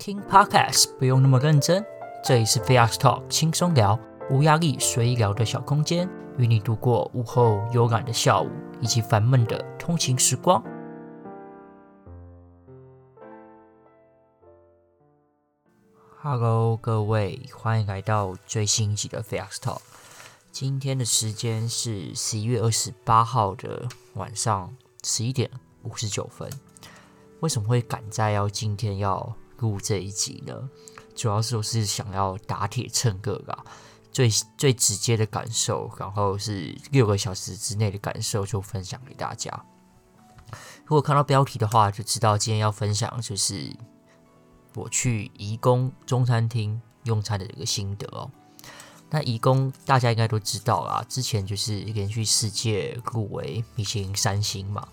听 Podcast 不用那么认真，这里是 Fax Talk 轻松聊，无压力随意聊的小空间，与你度过午后悠然的下午以及烦闷的通勤时光。Hello，各位，欢迎来到最新一集的 Fax Talk。今天的时间是十一月二十八号的晚上十一点五十九分。为什么会赶在要今天要录这一集呢？主要是我是想要打铁趁热啊，最最直接的感受，然后是六个小时之内的感受，就分享给大家。如果看到标题的话，就知道今天要分享就是我去颐宫中餐厅用餐的这个心得哦。那颐宫大家应该都知道啦，之前就是连续世界入围米其林三星嘛。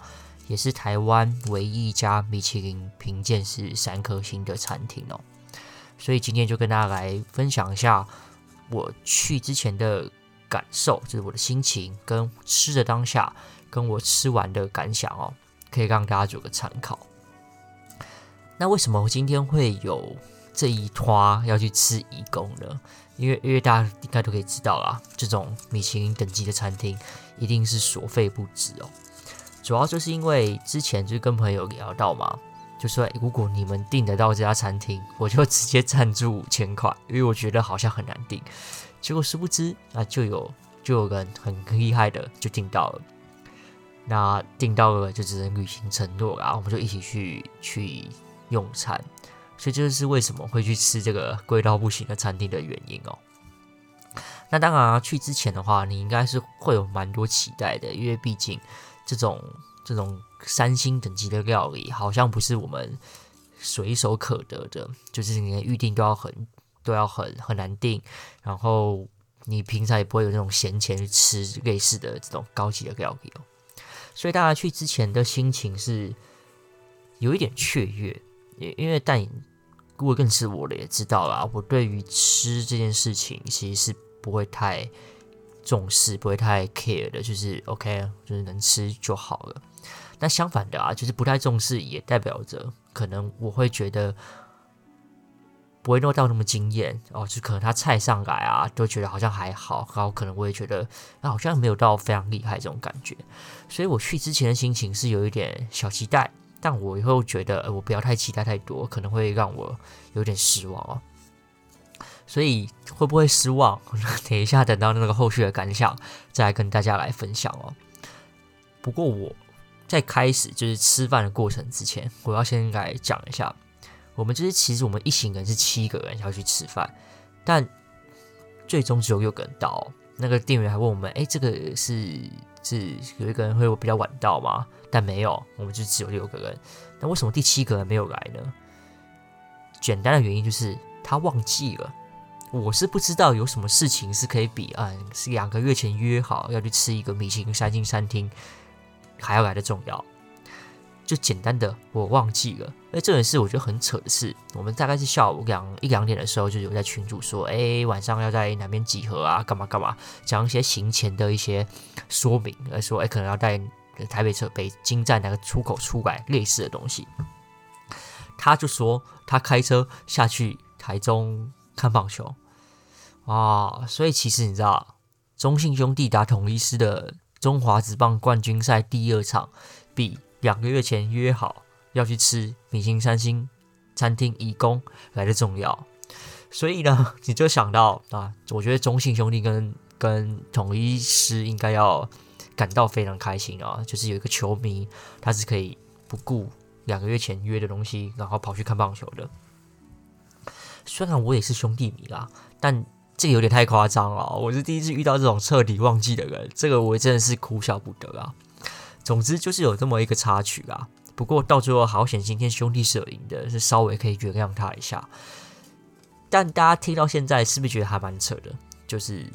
也是台湾唯一一家米其林评鉴是三颗星的餐厅哦，所以今天就跟大家来分享一下我去之前的感受，就是我的心情跟吃的当下，跟我吃完的感想哦，可以让大家做个参考。那为什么我今天会有这一摊要去吃义工呢？因为因为大家应该都可以知道啦，这种米其林等级的餐厅一定是所费不貲哦。主要就是因为之前就是跟朋友聊到嘛，就说如果你们订得到这家餐厅，我就直接赞助五千块，因为我觉得好像很难订。结果殊不知啊，就有就有人很厉害的就订到了。那订到了就只能履行承诺啦，我们就一起去去用餐。所以这就是为什么会去吃这个贵到不行的餐厅的原因哦。那当然，去之前的话，你应该是会有蛮多期待的，因为毕竟。这种这种三星等级的料理，好像不是我们随手可得的，就是你连预定都要很都要很很难订，然后你平常也不会有那种闲钱去吃类似的这种高级的料理哦。所以大家去之前的心情是有一点雀跃，因因为但如果更是我的也知道啦，我对于吃这件事情其实是不会太。重视不会太 care 的，就是 OK，就是能吃就好了。那相反的啊，就是不太重视，也代表着可能我会觉得不会弄到那么惊艳哦。就可能他菜上来啊，都觉得好像还好，然后可能我也觉得啊，好像没有到非常厉害这种感觉。所以我去之前的心情是有一点小期待，但我以后觉得，呃，我不要太期待太多，可能会让我有点失望哦。所以会不会失望？等一下，等到那个后续的感想，再来跟大家来分享哦。不过我在开始就是吃饭的过程之前，我要先来讲一下，我们就是其实我们一行人是七个人要去吃饭，但最终只有六个人到。那个店员还问我们：“哎，这个是是有一个人会比较晚到吗？”但没有，我们就只有六个人。那为什么第七个人没有来呢？简单的原因就是他忘记了。我是不知道有什么事情是可以比嗯，是两个月前约好要去吃一个米其林三星餐厅还要来的重要。就简单的我忘记了，哎，这件事我觉得很扯的是，我们大概是下午两一两点的时候就有在群主说，哎，晚上要在哪边集合啊？干嘛干嘛？讲一些行前的一些说明，来说，哎，可能要带台北车北京站哪个出口出来类似的东西。他就说他开车下去台中。看棒球啊，所以其实你知道，中信兄弟打统一狮的中华职棒冠军赛第二场，比两个月前约好要去吃米星三星餐厅义工来的重要。所以呢，你就想到啊，我觉得中信兄弟跟跟统一狮应该要感到非常开心啊，就是有一个球迷他是可以不顾两个月前约的东西，然后跑去看棒球的。虽然我也是兄弟迷啦，但这个有点太夸张了。我是第一次遇到这种彻底忘记的人，这个我真的是哭笑不得啊。总之就是有这么一个插曲啊。不过到最后好险，今天兄弟是赢的，是稍微可以原谅他一下。但大家听到现在是不是觉得还蛮扯的？就是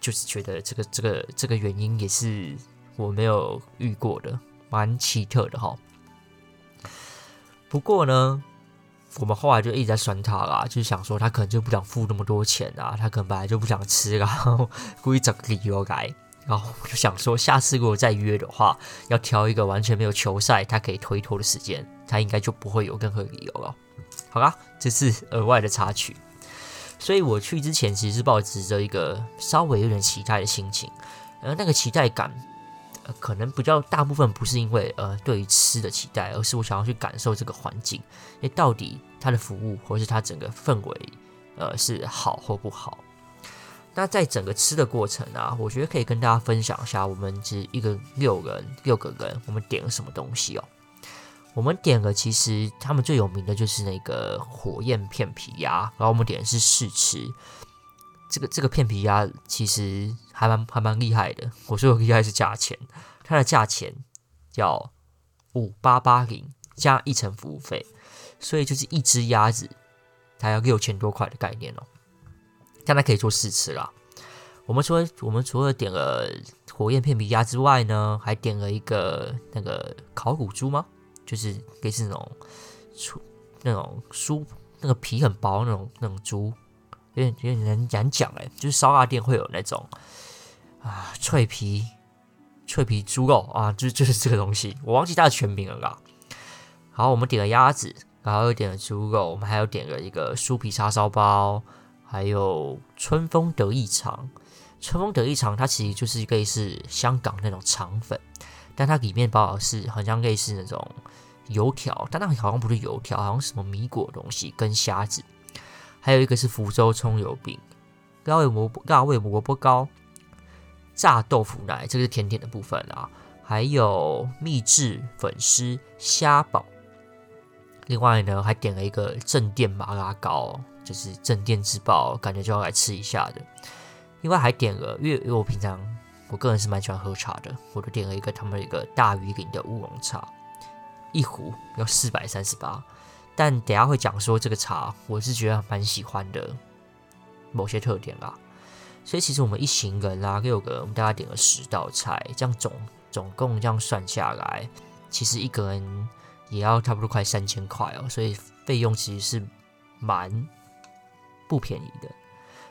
就是觉得这个这个这个原因也是我没有遇过的，蛮奇特的哈。不过呢。我们后来就一直在酸他啦，就是想说他可能就不想付那么多钱啊，他可能本来就不想吃，然后故意找个理由来。然后我就想说，下次如果再约的话，要挑一个完全没有球赛他可以推脱的时间，他应该就不会有任何理由了。好啦，这是额外的插曲。所以我去之前其实是抱着一个稍微有点期待的心情，而那个期待感，呃，可能比较大部分不是因为呃对于吃的期待，而是我想要去感受这个环境，诶，到底它的服务或是它整个氛围，呃，是好或不好。那在整个吃的过程啊，我觉得可以跟大家分享一下，我们是一个六人六个人，我们点了什么东西哦。我们点了，其实他们最有名的就是那个火焰片皮鸭，然后我们点的是试吃。这个这个片皮鸭其实还蛮还蛮厉害的。我说的厉害是价钱，它的价钱叫五八八零加一层服务费，所以就是一只鸭子它要六千多块的概念哦。但它可以做试吃啦。我们除了我们除了点了火焰片皮鸭之外呢，还点了一个那个烤乳猪吗？就是类似那种酥那种酥，那个皮很薄那种那种猪，有点有点难难讲哎，就是烧腊店会有那种啊脆皮脆皮猪肉啊，就 就是这个东西，我忘记它的全名了啦。好，我们点了鸭子，然后又点了猪肉，我们还有点了一个酥皮叉烧包，还有春风得意肠。春风得意肠它其实就是类似香港那种肠粉。但它里面包的是好像类似那种油条，但那好像不是油条，好像什么米果东西跟虾子，还有一个是福州葱油饼、辣味萝卜、辣味萝卜糕、炸豆腐奶，这个是甜点的部分啊，还有秘制粉丝虾堡。另外呢，还点了一个镇店麻辣糕，就是镇店之宝，感觉就要来吃一下的。另外还点了，因为因为我平常。我个人是蛮喜欢喝茶的，我就点了一个他们一个大鱼岭的乌龙茶，一壶要四百三十八。但等下会讲说这个茶，我是觉得蛮喜欢的某些特点啦。所以其实我们一行人啦，六个人，我们大概点了十道菜，这样总总共这样算下来，其实一个人也要差不多快三千块哦，所以费用其实是蛮不便宜的。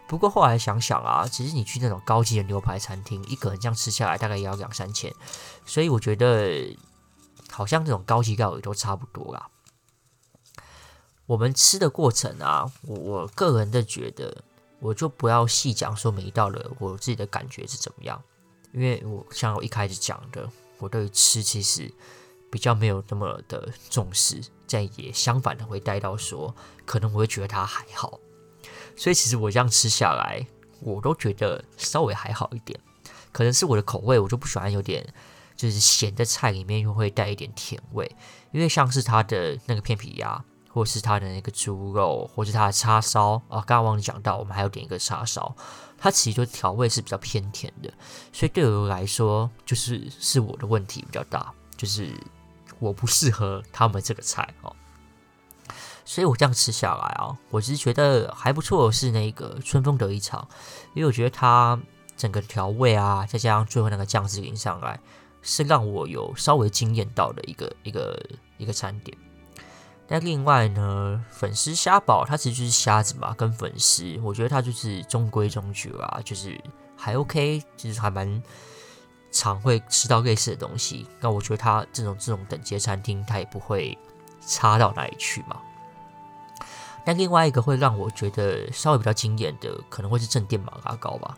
不过后来想想啊，其实你去那种高级的牛排餐厅，一个人这样吃下来大概也要两三千，所以我觉得好像这种高级料理都差不多啦。我们吃的过程啊，我我个人的觉得，我就不要细讲说每一道的我自己的感觉是怎么样，因为我像我一开始讲的，我对吃其实比较没有那么的重视，但也相反的会带到说，可能我会觉得它还好。所以其实我这样吃下来，我都觉得稍微还好一点。可能是我的口味，我就不喜欢有点就是咸的菜里面又会带一点甜味。因为像是它的那个片皮鸭，或是它的那个猪肉，或是它的叉烧啊，刚刚忘记讲到，我们还有点一个叉烧，它其实就调味是比较偏甜的。所以对我来说，就是是我的问题比较大，就是我不适合他们这个菜哦。所以我这样吃下来啊，我其实觉得还不错是那个春风得意肠，因为我觉得它整个调味啊，再加上最后那个酱汁淋上来，是让我有稍微惊艳到的一个一个一个餐点。那另外呢，粉丝虾堡它其实就是虾子嘛，跟粉丝，我觉得它就是中规中矩啊，就是还 OK，就是还蛮常会吃到类似的东西。那我觉得它这种这种等级餐厅，它也不会差到哪里去嘛。那另外一个会让我觉得稍微比较惊艳的，可能会是镇店麻辣糕吧。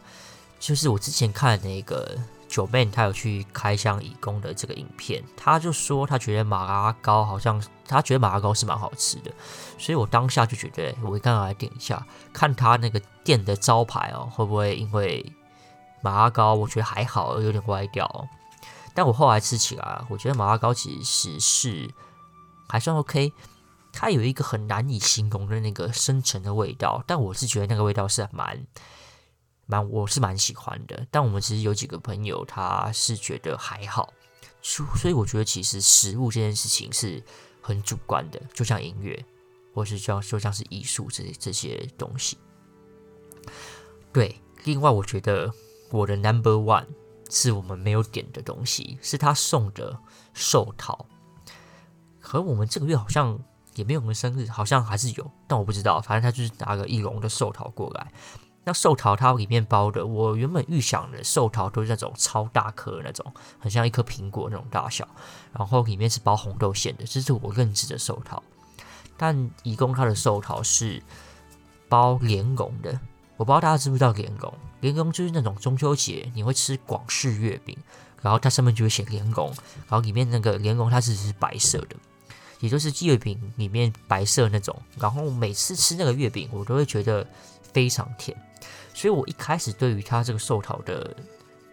就是我之前看那个九妹，他有去开箱乙工的这个影片，他就说他觉得马拉糕好像他觉得马拉糕是蛮好吃的，所以我当下就觉得我刚刚来点一下，看他那个店的招牌哦，会不会因为马拉糕我觉得还好，有点歪掉。但我后来吃起来，我觉得马拉糕其实是还算 OK。它有一个很难以形容的那个深沉的味道，但我是觉得那个味道是蛮蛮，我是蛮喜欢的。但我们其实有几个朋友，他是觉得还好，所以我觉得其实食物这件事情是很主观的，就像音乐，或是像就像是艺术这这些东西。对，另外我觉得我的 number one 是我们没有点的东西，是他送的寿桃，可我们这个月好像。也没有我们生日，好像还是有，但我不知道。反正他就是拿个一笼的寿桃过来。那寿桃它里面包的，我原本预想的寿桃都是那种超大颗那种，很像一颗苹果那种大小，然后里面是包红豆馅的，这是我认知的寿桃。但颐宫它的寿桃是包莲蓉的。我不知道大家知不知道莲蓉？莲蓉就是那种中秋节你会吃广式月饼，然后它上面就会写莲蓉，然后里面那个莲蓉它是是白色的，也就是月饼里面白色那种。然后每次吃那个月饼，我都会觉得非常甜，所以我一开始对于它这个寿桃的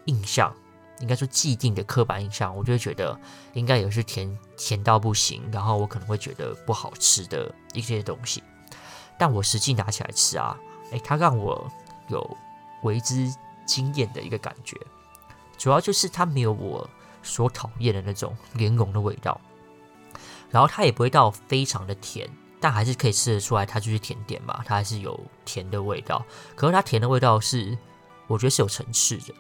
印象，应该说既定的刻板印象，我就会觉得应该也是甜甜到不行，然后我可能会觉得不好吃的一些东西。但我实际拿起来吃啊。哎，它让我有为之惊艳的一个感觉，主要就是它没有我所讨厌的那种莲蓉的味道，然后它也不会到非常的甜，但还是可以吃得出来，它就是甜点嘛，它还是有甜的味道。可是它甜的味道是，我觉得是有层次的，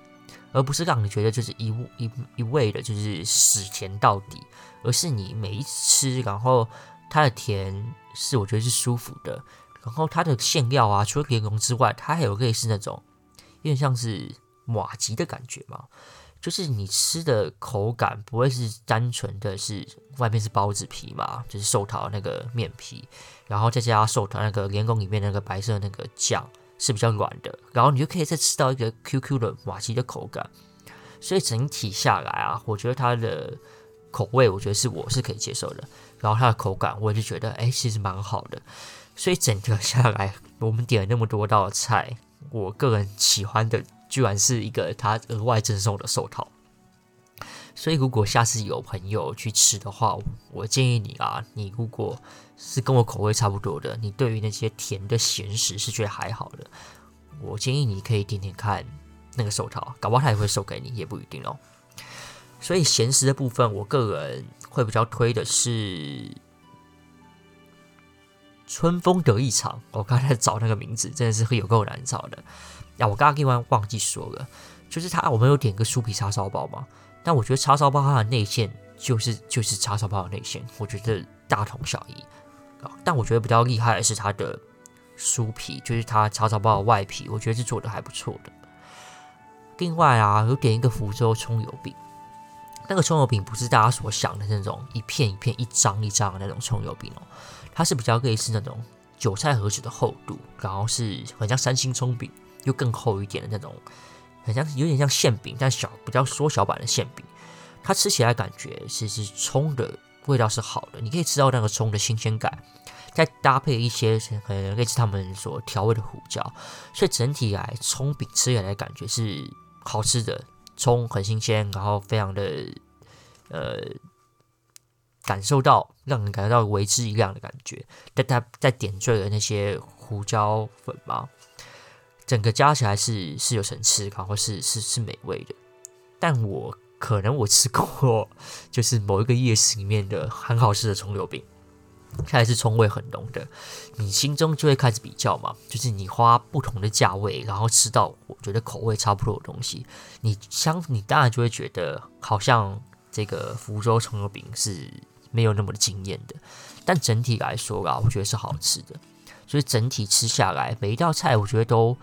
而不是让你觉得就是一一一味的就是死甜到底，而是你每一次吃，然后它的甜是我觉得是舒服的。然后它的馅料啊，除了莲蓉之外，它还有类似那种有点像是麻糬的感觉嘛，就是你吃的口感不会是单纯的是外面是包子皮嘛，就是寿桃那个面皮，然后再加寿桃那个莲蓉里面那个白色那个酱是比较软的，然后你就可以再吃到一个 Q Q 的麻糬的口感，所以整体下来啊，我觉得它的口味，我觉得是我是可以接受的，然后它的口感，我也是觉得哎，其实蛮好的。所以整个下来，我们点了那么多道菜，我个人喜欢的居然是一个他额外赠送的寿桃。所以如果下次有朋友去吃的话，我建议你啊，你如果是跟我口味差不多的，你对于那些甜的咸食是觉得还好的，我建议你可以点点看那个寿桃，搞不好他也会送给你，也不一定哦。所以咸食的部分，我个人会比较推的是。春风得意肠，我刚才找那个名字，真的是会有够难找的。啊，我刚刚另外忘记说了，就是它，我们有点个酥皮叉烧包嘛。但我觉得叉烧包它的内馅就是就是叉烧包的内馅，我觉得大同小异。但我觉得比较厉害的是它的酥皮，就是它叉烧包的外皮，我觉得是做的还不错的。另外啊，有点一个福州葱油饼，那个葱油饼不是大家所想的那种一片一片、一张一张的那种葱油饼哦。它是比较类似那种韭菜盒子的厚度，然后是很像三星葱饼，又更厚一点的那种，很像有点像馅饼，但小比较缩小版的馅饼。它吃起来感觉其实葱的味道是好的，你可以吃到那个葱的新鲜感，再搭配一些可能类似他们所调味的胡椒，所以整体来葱饼吃起来感觉是好吃的，葱很新鲜，然后非常的呃。感受到让人感觉到为之一亮的感觉，但它在点缀了那些胡椒粉嘛，整个加起来是是有层次，然后是是是美味的。但我可能我吃过，就是某一个夜市里面的很好吃的葱油饼，它还是葱味很浓的，你心中就会开始比较嘛，就是你花不同的价位，然后吃到我觉得口味差不多的东西，你相你当然就会觉得好像这个福州葱油饼是。没有那么的惊艳的，但整体来说啊，我觉得是好吃的。所以整体吃下来，每一道菜我觉得都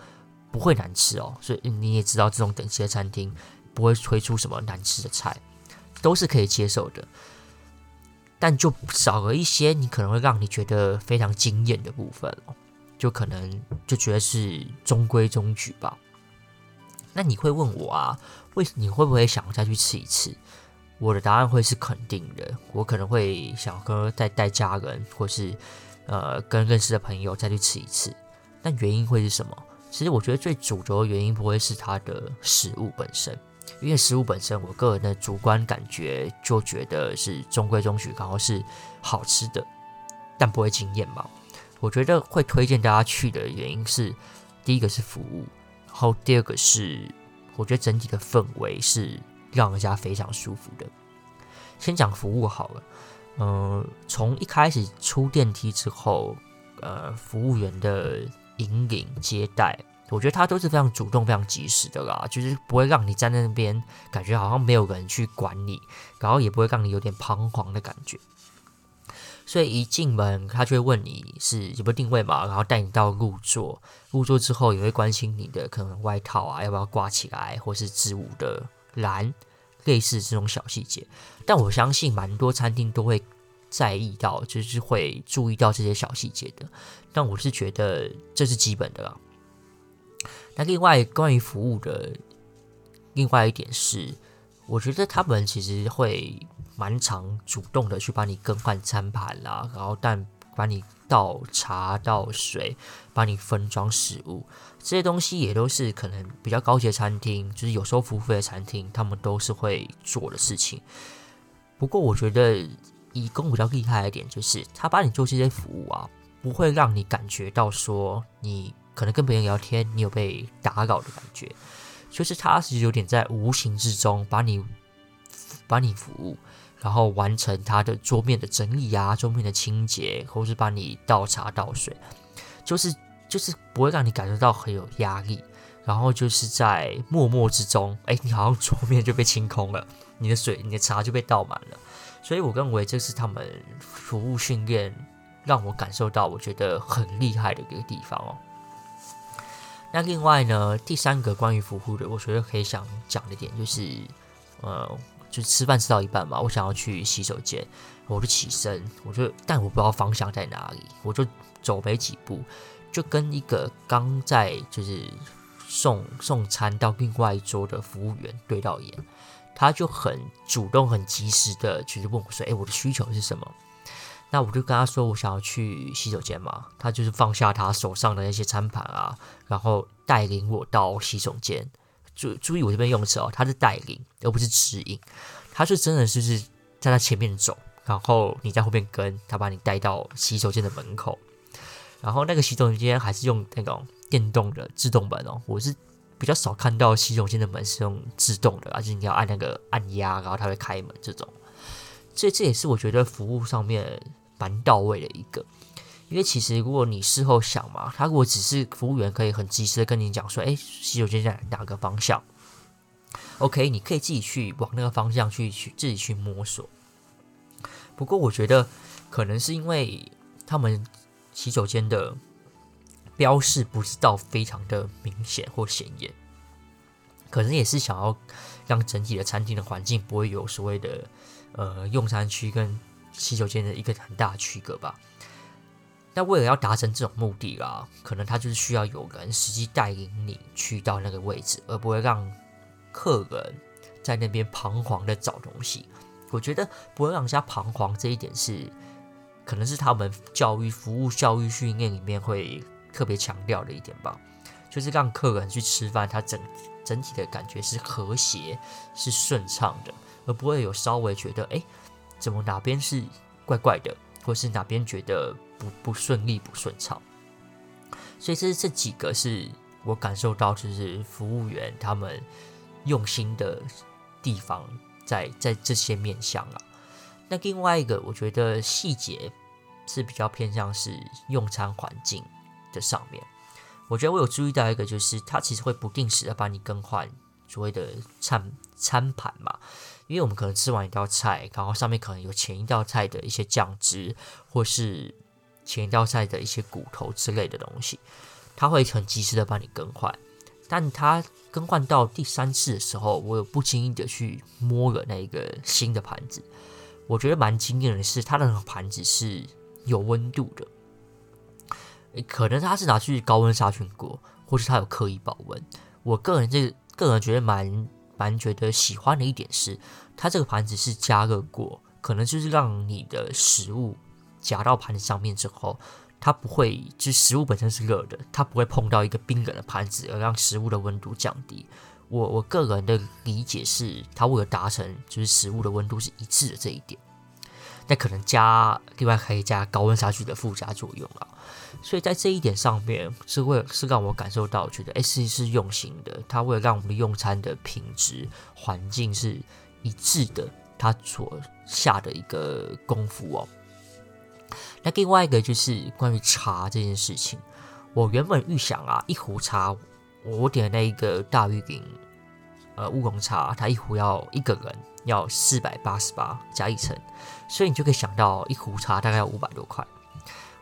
不会难吃哦。所以你也知道，这种等级的餐厅不会推出什么难吃的菜，都是可以接受的。但就少了一些你可能会让你觉得非常惊艳的部分哦，就可能就觉得是中规中矩吧。那你会问我啊，为你会不会想再去吃一次？我的答案会是肯定的，我可能会想跟再带家人，或是呃跟认识的朋友再去吃一次。但原因会是什么？其实我觉得最主轴的原因不会是它的食物本身，因为食物本身我个人的主观感觉就觉得是中规中矩，然后是好吃的，但不会惊艳嘛。我觉得会推荐大家去的原因是，第一个是服务，然后第二个是我觉得整体的氛围是。让人家非常舒服的。先讲服务好了，嗯、从一开始出电梯之后，呃，服务员的引领接待，我觉得他都是非常主动、非常及时的啦，就是不会让你站在那边感觉好像没有人去管你，然后也不会让你有点彷徨的感觉。所以一进门，他就会问你是有没有定位嘛，然后带你到入座，入座之后也会关心你的可能外套啊要不要挂起来，或是置物的。蓝，类似这种小细节，但我相信蛮多餐厅都会在意到，就是会注意到这些小细节的。但我是觉得这是基本的啦。那另外关于服务的另外一点是，我觉得他们其实会蛮常主动的去帮你更换餐盘啦，然后但帮你倒茶倒水，帮你分装食物，这些东西也都是可能比较高级的餐厅，就是有收服务费的餐厅，他们都是会做的事情。不过我觉得移工比较厉害一点，就是他帮你做这些服务啊，不会让你感觉到说你可能跟别人聊天，你有被打扰的感觉。就是他是有点在无形之中把你把你服务，然后完成他的桌面的整理啊，桌面的清洁，或是帮你倒茶倒水，就是就是不会让你感受到很有压力，然后就是在默默之中，哎，你好像桌面就被清空了，你的水、你的茶就被倒满了，所以我认为这是他们服务训练让我感受到我觉得很厉害的一个地方哦。那另外呢，第三个关于服务的，我觉得可以想讲的点就是，呃，就吃饭吃到一半嘛，我想要去洗手间，我就起身，我就但我不知道方向在哪里，我就走没几步，就跟一个刚在就是送送餐到另外一桌的服务员对到眼，他就很主动、很及时的，就是问我说：“哎，我的需求是什么？”那我就跟他说，我想要去洗手间嘛，他就是放下他手上的那些餐盘啊，然后带领我到洗手间。注注意我这边用词哦，他是带领，而不是指引。他是真的就是在他前面走，然后你在后面跟，他把你带到洗手间的门口。然后那个洗手间还是用那种电动的自动门哦，我是比较少看到洗手间的门是用自动的，而且你要按那个按压，然后它会开门这种。这这也是我觉得服务上面。蛮到位的一个，因为其实如果你事后想嘛，他如果只是服务员可以很及时的跟你讲说，哎，洗手间在哪个方向？OK，你可以自己去往那个方向去去自己去摸索。不过我觉得可能是因为他们洗手间的标示不是到非常的明显或显眼，可能也是想要让整体的餐厅的环境不会有所谓的呃用餐区跟。洗手间的一个很大的区隔吧。那为了要达成这种目的啦，可能他就是需要有人实际带领你去到那个位置，而不会让客人在那边彷徨的找东西。我觉得不会让人家彷徨这一点是，可能是他们教育服务教育训练里面会特别强调的一点吧。就是让客人去吃饭，他整整体的感觉是和谐、是顺畅的，而不会有稍微觉得哎。诶怎么哪边是怪怪的，或是哪边觉得不不顺利、不顺畅？所以这这几个是我感受到，就是服务员他们用心的地方在，在在这些面向啊。那另外一个，我觉得细节是比较偏向是用餐环境的上面。我觉得我有注意到一个，就是它其实会不定时的帮你更换所谓的餐餐盘嘛。因为我们可能吃完一道菜，然后上面可能有前一道菜的一些酱汁，或是前一道菜的一些骨头之类的东西，它会很及时的帮你更换。但它更换到第三次的时候，我有不经意的去摸了那一个新的盘子，我觉得蛮惊艳的是，它的那个盘子是有温度的，可能他是拿去高温杀菌过，或是他有刻意保温。我个人这个个人觉得蛮。蛮觉得喜欢的一点是，它这个盘子是加热过，可能就是让你的食物夹到盘子上面之后，它不会，就食物本身是热的，它不会碰到一个冰冷的盘子而让食物的温度降低。我我个人的理解是，它为了达成就是食物的温度是一致的这一点。那可能加另外可以加高温杀菌的附加作用啊，所以在这一点上面是会是让我感受到觉得 S 是用心的，它为了让我们的用餐的品质环境是一致的，它所下的一个功夫哦。那另外一个就是关于茶这件事情，我原本预想啊，一壶茶我点的那一个大玉鼎呃乌龙茶，它一壶要一个人要四百八十八加一层。所以你就可以想到一壶茶大概要五百多块。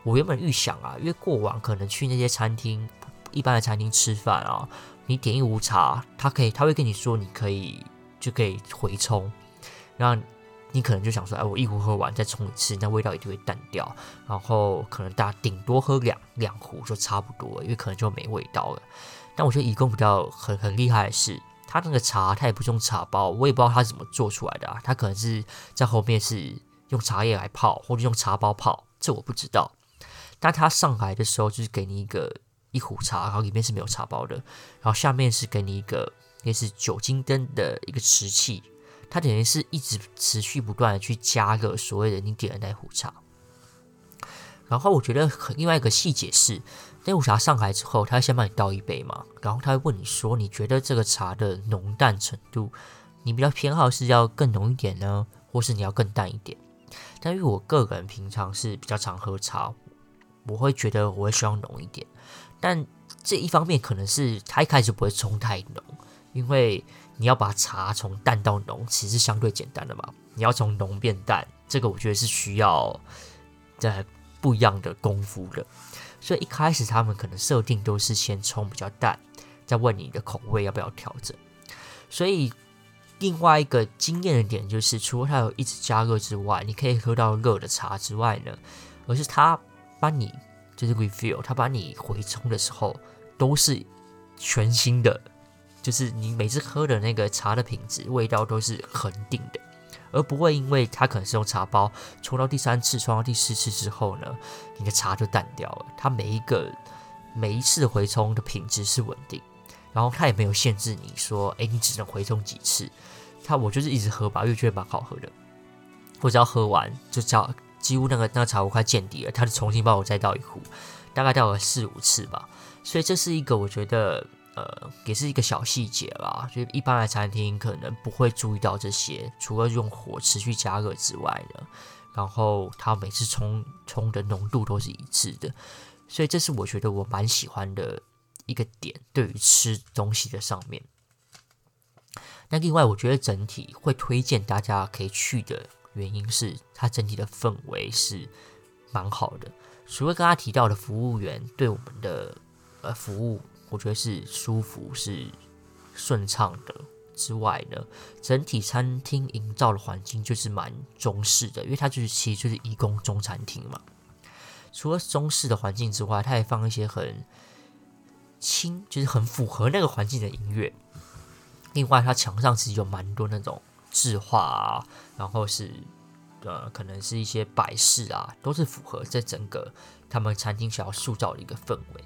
我原本预想啊，因为过往可能去那些餐厅，一般的餐厅吃饭啊，你点一壶茶，他可以他会跟你说，你可以就可以回冲，然后你可能就想说，哎，我一壶喝完再冲一次，那味道一定会淡掉。然后可能大家顶多喝两两壶就差不多，因为可能就没味道了。但我觉得宜贡比较很很厉害的是，他那个茶他也不是用茶包，我也不知道他怎么做出来的啊。他可能是在后面是用茶叶来泡，或者用茶包泡，这我不知道。但他上来的时候就是给你一个一壶茶，然后里面是没有茶包的，然后下面是给你一个类似酒精灯的一个瓷器。它等于是一直持续不断的去加热所谓的你点的那壶茶，然后我觉得很另外一个细节是，那壶茶上来之后，他会先帮你倒一杯嘛，然后他会问你说，你觉得这个茶的浓淡程度，你比较偏好是要更浓一点呢，或是你要更淡一点？但因为我个人平常是比较常喝茶，我会觉得我会希望浓一点，但这一方面可能是他一开始不会冲太浓，因为。你要把茶从淡到浓，其实相对简单的嘛。你要从浓变淡，这个我觉得是需要在不一样的功夫的。所以一开始他们可能设定都是先冲比较淡，再问你的口味要不要调整。所以另外一个惊艳的点就是，除了它有一直加热之外，你可以喝到热的茶之外呢，而是它帮你就是 refill，它把你回冲的时候都是全新的。就是你每次喝的那个茶的品质、味道都是恒定的，而不会因为它可能是用茶包冲到第三次、冲到第四次之后呢，你的茶就淡掉了。它每一个每一次回冲的品质是稳定，然后它也没有限制你说，哎，你只能回冲几次。它我就是一直喝吧，因为觉得蛮好喝的。我只要喝完就叫几乎那个那个茶壶快见底了，他就重新帮我再倒一壶，大概倒了四五次吧。所以这是一个我觉得。呃，也是一个小细节啦，就一般的餐厅可能不会注意到这些，除了用火持续加热之外呢，然后它每次冲冲的浓度都是一致的，所以这是我觉得我蛮喜欢的一个点，对于吃东西的上面。那另外，我觉得整体会推荐大家可以去的原因是，它整体的氛围是蛮好的，除了刚刚提到的服务员对我们的呃服务。我觉得是舒服、是顺畅的之外呢，整体餐厅营造的环境就是蛮中式的，因为它就是其实就是宜工中餐厅嘛。除了中式的环境之外，它也放一些很轻，就是很符合那个环境的音乐。另外，它墙上其实有蛮多那种字画啊，然后是呃，可能是一些摆饰啊，都是符合这整个他们餐厅想要塑造的一个氛围。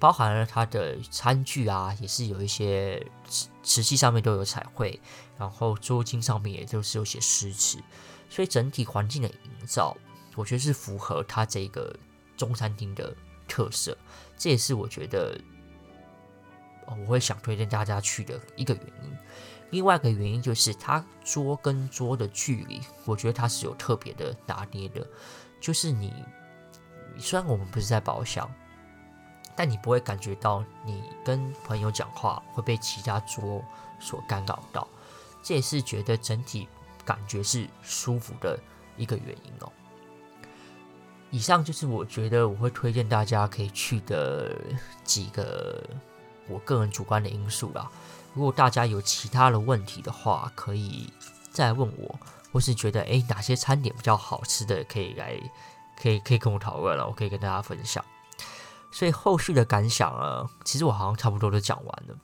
包含了它的餐具啊，也是有一些瓷瓷器上面都有彩绘，然后桌巾上面也都是有些诗词，所以整体环境的营造，我觉得是符合它这个中餐厅的特色。这也是我觉得我会想推荐大家去的一个原因。另外一个原因就是它桌跟桌的距离，我觉得它是有特别的拿捏的。就是你虽然我们不是在包厢。但你不会感觉到你跟朋友讲话会被其他桌所干扰到，这也是觉得整体感觉是舒服的一个原因哦。以上就是我觉得我会推荐大家可以去的几个我个人主观的因素啦。如果大家有其他的问题的话，可以再问我，或是觉得诶哪些餐点比较好吃的，可以来可以可以跟我讨论了，我可以跟大家分享。所以后续的感想啊，其实我好像差不多都讲完了。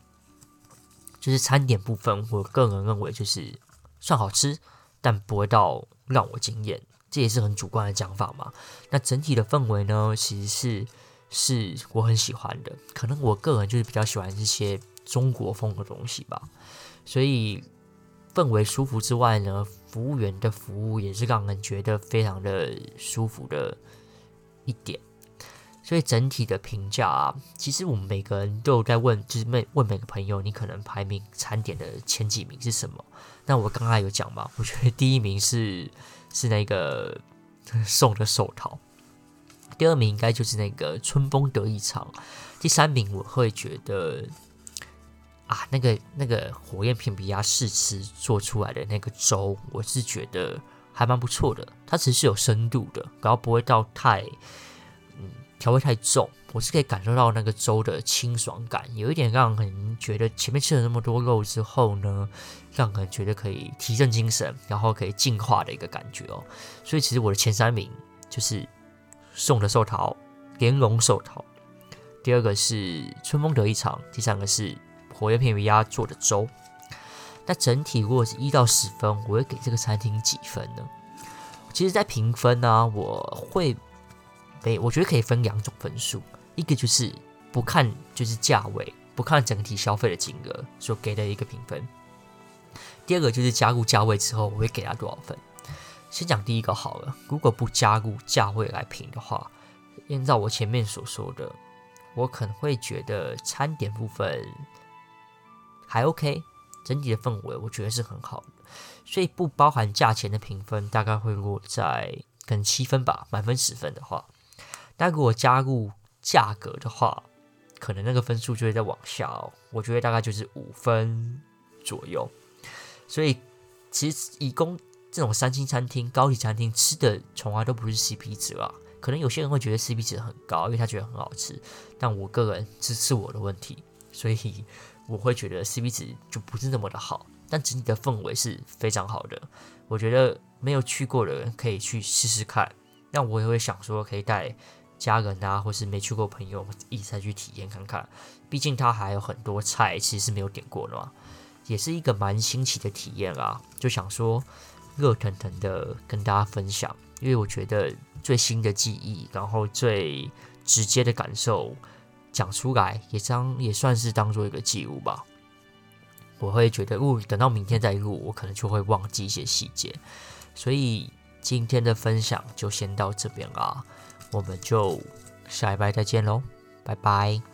就是餐点部分，我个人认为就是算好吃，但不会到让我惊艳，这也是很主观的讲法嘛。那整体的氛围呢，其实是是我很喜欢的。可能我个人就是比较喜欢这些中国风的东西吧。所以氛围舒服之外呢，服务员的服务也是让人觉得非常的舒服的一点。所以整体的评价啊，其实我们每个人都有在问，就是每问每个朋友，你可能排名餐点的前几名是什么？那我刚刚有讲嘛，我觉得第一名是是那个送的寿桃，第二名应该就是那个春风得意长，第三名我会觉得啊，那个那个火焰片皮鸭试吃做出来的那个粥，我是觉得还蛮不错的，它其实是有深度的，然后不会到太嗯。调味太重，我是可以感受到那个粥的清爽感，有一点让人觉得前面吃了那么多肉之后呢，让人觉得可以提振精神，然后可以净化的一个感觉哦。所以其实我的前三名就是送的寿桃，莲蓉寿桃，第二个是春风得意肠，第三个是火焰片鱼鸭做的粥。那整体如果是一到十分，我会给这个餐厅几分呢？其实，在评分呢、我会没，我觉得可以分两种分数。一个就是不看就是价位，不看整体消费的金额所给的一个评分。第二个就是加入价位之后，我会给他多少分。先讲第一个好了，如果不加入价位来评的话，按照我前面所说的，我可能会觉得餐点部分还 OK，整体的氛围我觉得是很好的，所以不包含价钱的评分大概会落在可能七分吧，满分十分的话，但如果加入价格的话，可能那个分数就会再往下哦。我觉得大概就是五分左右。所以其实以公这种三星餐厅、高级餐厅吃的从来都不是 CP 值啊。可能有些人会觉得 CP 值很高，因为他觉得很好吃。但我个人这是我的问题，所以我会觉得 CP 值就不是那么的好。但整体的氛围是非常好的。我觉得没有去过的人可以去试试看。那我也会想说，可以带。家人啊，或是没去过朋友，一起再去体验看看。毕竟它还有很多菜，其实是没有点过的嘛，也是一个蛮新奇的体验啊。就想说热腾腾的跟大家分享，因为我觉得最新的记忆，然后最直接的感受讲出来，也当也算是当做一个记录吧。我会觉得，哦等到明天再录，我可能就会忘记一些细节。所以今天的分享就先到这边啦。我们就下礼拜再见喽，拜拜。